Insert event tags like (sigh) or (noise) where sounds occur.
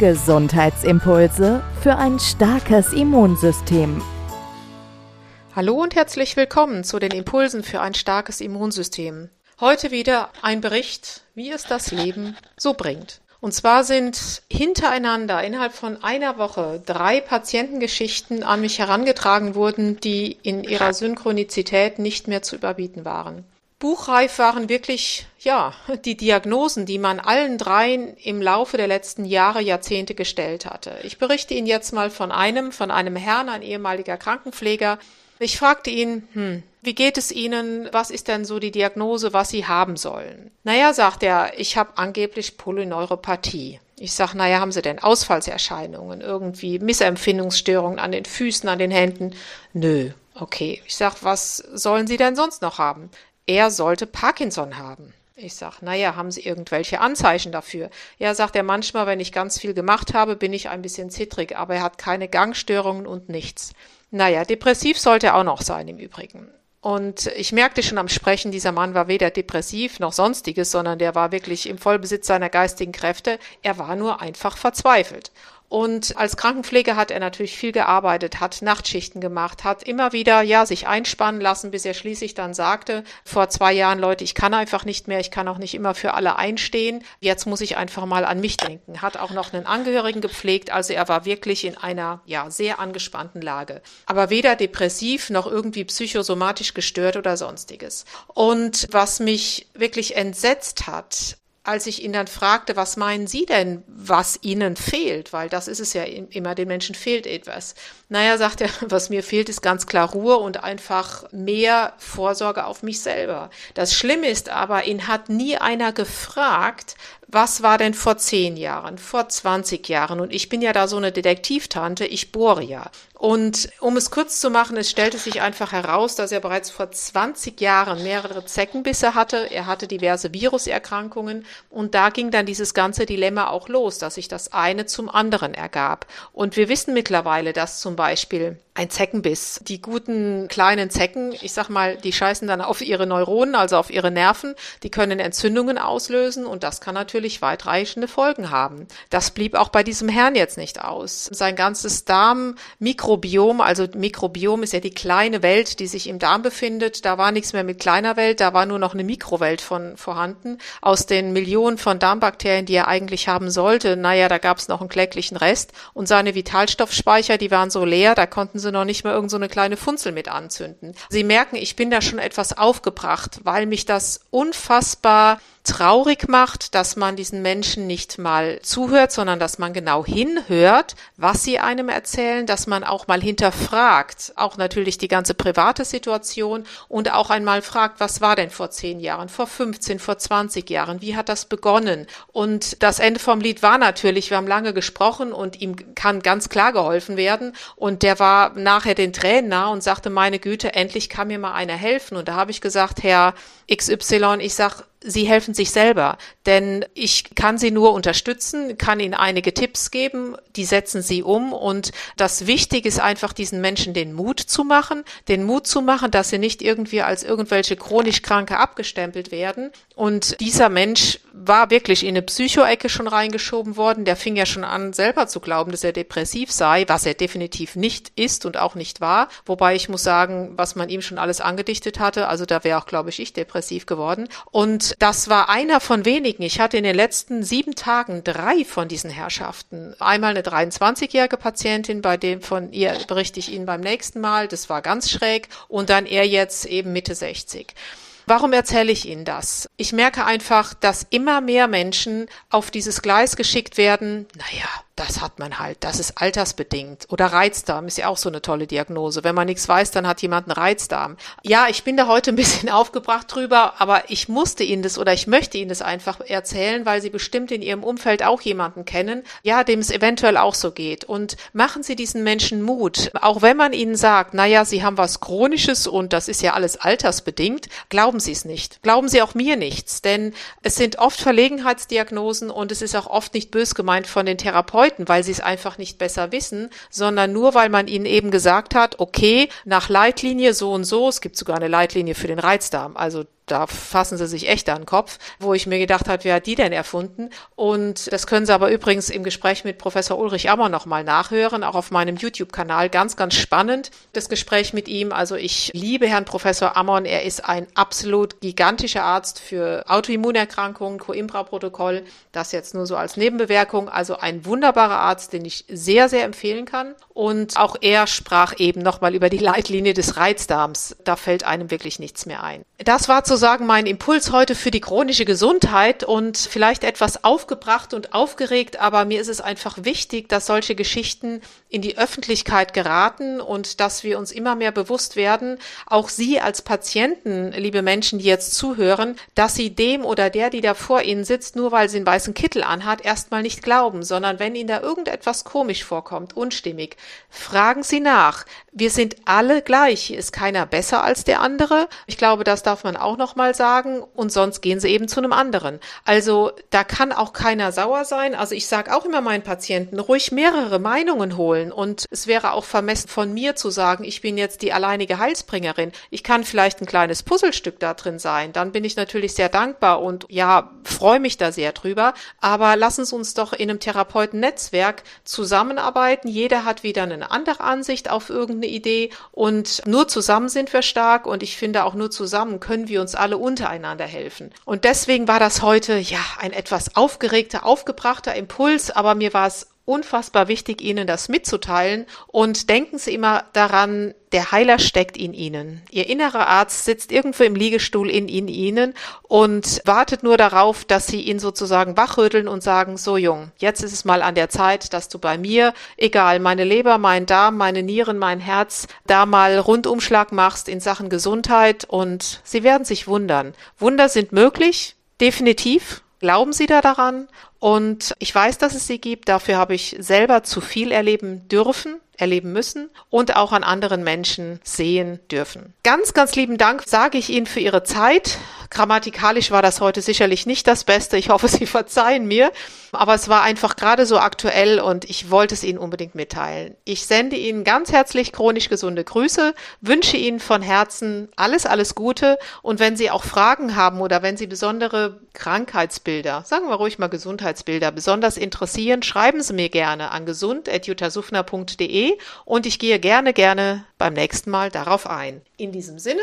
Gesundheitsimpulse für ein starkes Immunsystem. Hallo und herzlich willkommen zu den Impulsen für ein starkes Immunsystem. Heute wieder ein Bericht, wie es das Leben so bringt. Und zwar sind hintereinander innerhalb von einer Woche drei Patientengeschichten an mich herangetragen worden, die in ihrer Synchronizität nicht mehr zu überbieten waren. Buchreif waren wirklich, ja, die Diagnosen, die man allen dreien im Laufe der letzten Jahre, Jahrzehnte gestellt hatte. Ich berichte Ihnen jetzt mal von einem, von einem Herrn, ein ehemaliger Krankenpfleger. Ich fragte ihn, hm, wie geht es Ihnen? Was ist denn so die Diagnose, was Sie haben sollen? Naja, sagt er, ich habe angeblich Polyneuropathie. Ich sage, naja, haben Sie denn Ausfallserscheinungen, irgendwie Missempfindungsstörungen an den Füßen, an den Händen? Nö. Okay. Ich sage, was sollen Sie denn sonst noch haben? Er sollte Parkinson haben. Ich sag, naja, haben Sie irgendwelche Anzeichen dafür? Er sagt er manchmal, wenn ich ganz viel gemacht habe, bin ich ein bisschen zittrig, aber er hat keine Gangstörungen und nichts. Naja, depressiv sollte er auch noch sein im Übrigen. Und ich merkte schon am Sprechen, dieser Mann war weder depressiv noch sonstiges, sondern der war wirklich im Vollbesitz seiner geistigen Kräfte. Er war nur einfach verzweifelt. Und als Krankenpfleger hat er natürlich viel gearbeitet, hat Nachtschichten gemacht, hat immer wieder, ja, sich einspannen lassen, bis er schließlich dann sagte, vor zwei Jahren, Leute, ich kann einfach nicht mehr, ich kann auch nicht immer für alle einstehen. Jetzt muss ich einfach mal an mich denken. Hat auch noch einen Angehörigen gepflegt, also er war wirklich in einer, ja, sehr angespannten Lage. Aber weder depressiv noch irgendwie psychosomatisch gestört oder sonstiges. Und was mich wirklich entsetzt hat, als ich ihn dann fragte, was meinen Sie denn, was Ihnen fehlt? Weil das ist es ja immer, den Menschen fehlt etwas. Naja, sagt er, was mir fehlt, ist ganz klar Ruhe und einfach mehr Vorsorge auf mich selber. Das Schlimme ist aber, ihn hat nie einer gefragt, was war denn vor zehn Jahren, vor 20 Jahren? Und ich bin ja da so eine Detektivtante, ich bohre ja. Und um es kurz zu machen, es stellte sich einfach heraus, dass er bereits vor 20 Jahren mehrere Zeckenbisse hatte. Er hatte diverse Viruserkrankungen und da ging dann dieses ganze Dilemma auch los, dass sich das eine zum anderen ergab. Und wir wissen mittlerweile, dass zum Beispiel ein Zeckenbiss, die guten kleinen Zecken, ich sag mal, die scheißen dann auf ihre Neuronen, also auf ihre Nerven, die können Entzündungen auslösen und das kann natürlich weitreichende Folgen haben. Das blieb auch bei diesem Herrn jetzt nicht aus. Sein ganzes Darm-Mikro Mikrobiom, also Mikrobiom ist ja die kleine Welt, die sich im Darm befindet. Da war nichts mehr mit kleiner Welt, da war nur noch eine Mikrowelt von vorhanden. Aus den Millionen von Darmbakterien, die er eigentlich haben sollte, naja, da gab es noch einen kläglichen Rest. Und seine Vitalstoffspeicher, die waren so leer, da konnten sie noch nicht mal irgend so eine kleine Funzel mit anzünden. Sie merken, ich bin da schon etwas aufgebracht, weil mich das unfassbar traurig macht, dass man diesen Menschen nicht mal zuhört, sondern dass man genau hinhört, was sie einem erzählen, dass man auch mal hinterfragt, auch natürlich die ganze private Situation und auch einmal fragt, was war denn vor zehn Jahren, vor 15, vor 20 Jahren, wie hat das begonnen? Und das Ende vom Lied war natürlich, wir haben lange gesprochen und ihm kann ganz klar geholfen werden und der war nachher den Tränen nah und sagte, meine Güte, endlich kann mir mal einer helfen. Und da habe ich gesagt, Herr XY, ich sag, Sie helfen sich selber, denn ich kann Sie nur unterstützen, kann Ihnen einige Tipps geben, die setzen Sie um. Und das Wichtige ist einfach, diesen Menschen den Mut zu machen, den Mut zu machen, dass sie nicht irgendwie als irgendwelche chronisch Kranke abgestempelt werden. Und dieser Mensch war wirklich in eine Psychoecke schon reingeschoben worden. Der fing ja schon an, selber zu glauben, dass er depressiv sei, was er definitiv nicht ist und auch nicht war. Wobei ich muss sagen, was man ihm schon alles angedichtet hatte, also da wäre auch, glaube ich, ich depressiv geworden. Und das war einer von wenigen. Ich hatte in den letzten sieben Tagen drei von diesen Herrschaften. Einmal eine 23-jährige Patientin, bei dem von ihr berichte ich Ihnen beim nächsten Mal. Das war ganz schräg. Und dann er jetzt eben Mitte 60. Warum erzähle ich Ihnen das? Ich merke einfach, dass immer mehr Menschen auf dieses Gleis geschickt werden, naja, das hat man halt, das ist altersbedingt. Oder Reizdarm ist ja auch so eine tolle Diagnose. Wenn man nichts weiß, dann hat jemand einen Reizdarm. Ja, ich bin da heute ein bisschen (laughs) aufgebracht drüber, aber ich musste Ihnen das oder ich möchte Ihnen das einfach erzählen, weil Sie bestimmt in Ihrem Umfeld auch jemanden kennen, ja, dem es eventuell auch so geht. Und machen Sie diesen Menschen Mut. Auch wenn man ihnen sagt, naja, Sie haben was Chronisches und das ist ja alles altersbedingt, glauben Sie es nicht. Glauben Sie auch mir nichts, denn es sind oft Verlegenheitsdiagnosen und es ist auch oft nicht bös gemeint von den Therapeuten, Leuten, weil sie es einfach nicht besser wissen, sondern nur, weil man ihnen eben gesagt hat, okay, nach Leitlinie so und so, es gibt sogar eine Leitlinie für den Reizdarm, also da fassen sie sich echt an den Kopf, wo ich mir gedacht habe, wer hat die denn erfunden? Und das können Sie aber übrigens im Gespräch mit Professor Ulrich Ammer nochmal nachhören, auch auf meinem YouTube-Kanal. Ganz, ganz spannend, das Gespräch mit ihm. Also ich liebe Herrn Professor Ammon. Er ist ein absolut gigantischer Arzt für Autoimmunerkrankungen, Coimbra-Protokoll. Das jetzt nur so als Nebenbewerkung. Also ein wunderbarer Arzt, den ich sehr, sehr empfehlen kann. Und auch er sprach eben nochmal über die Leitlinie des Reizdarms. Da fällt einem wirklich nichts mehr ein. Das war sozusagen mein Impuls heute für die chronische Gesundheit und vielleicht etwas aufgebracht und aufgeregt, aber mir ist es einfach wichtig, dass solche Geschichten in die Öffentlichkeit geraten und dass wir uns immer mehr bewusst werden, auch Sie als Patienten, liebe Menschen, die jetzt zuhören, dass Sie dem oder der, die da vor Ihnen sitzt, nur weil sie einen weißen Kittel anhat, erstmal nicht glauben, sondern wenn Ihnen da irgendetwas komisch vorkommt, unstimmig, fragen Sie nach. Wir sind alle gleich. Ist keiner besser als der andere. Ich glaube, das darf man auch noch mal sagen. Und sonst gehen Sie eben zu einem anderen. Also da kann auch keiner sauer sein. Also ich sage auch immer meinen Patienten, ruhig mehrere Meinungen holen. Und es wäre auch vermessen von mir zu sagen, ich bin jetzt die alleinige Heilsbringerin. Ich kann vielleicht ein kleines Puzzlestück da drin sein. Dann bin ich natürlich sehr dankbar und ja, freue mich da sehr drüber. Aber lassen Sie uns doch in einem Therapeutennetzwerk zusammenarbeiten. Jeder hat wieder eine andere Ansicht auf irgendein eine Idee und nur zusammen sind wir stark und ich finde auch nur zusammen können wir uns alle untereinander helfen. Und deswegen war das heute ja ein etwas aufgeregter, aufgebrachter Impuls, aber mir war es unfassbar wichtig, Ihnen das mitzuteilen. Und denken Sie immer daran, der Heiler steckt in Ihnen. Ihr innerer Arzt sitzt irgendwo im Liegestuhl in, in Ihnen und wartet nur darauf, dass Sie ihn sozusagen wachrütteln und sagen, so jung, jetzt ist es mal an der Zeit, dass du bei mir, egal, meine Leber, mein Darm, meine Nieren, mein Herz, da mal Rundumschlag machst in Sachen Gesundheit und Sie werden sich wundern. Wunder sind möglich, definitiv. Glauben Sie da daran? Und ich weiß, dass es sie gibt. Dafür habe ich selber zu viel erleben dürfen erleben müssen und auch an anderen Menschen sehen dürfen. Ganz, ganz lieben Dank sage ich Ihnen für Ihre Zeit. Grammatikalisch war das heute sicherlich nicht das Beste. Ich hoffe, (laughs) Sie verzeihen mir. Aber es war einfach gerade so aktuell und ich wollte es Ihnen unbedingt mitteilen. Ich sende Ihnen ganz herzlich chronisch gesunde Grüße, wünsche Ihnen von Herzen alles, alles Gute. Und wenn Sie auch Fragen haben oder wenn Sie besondere Krankheitsbilder, sagen wir ruhig mal Gesundheitsbilder, besonders interessieren, schreiben Sie mir gerne an gesund.jutasufner.de und ich gehe gerne, gerne beim nächsten Mal darauf ein. In diesem Sinne,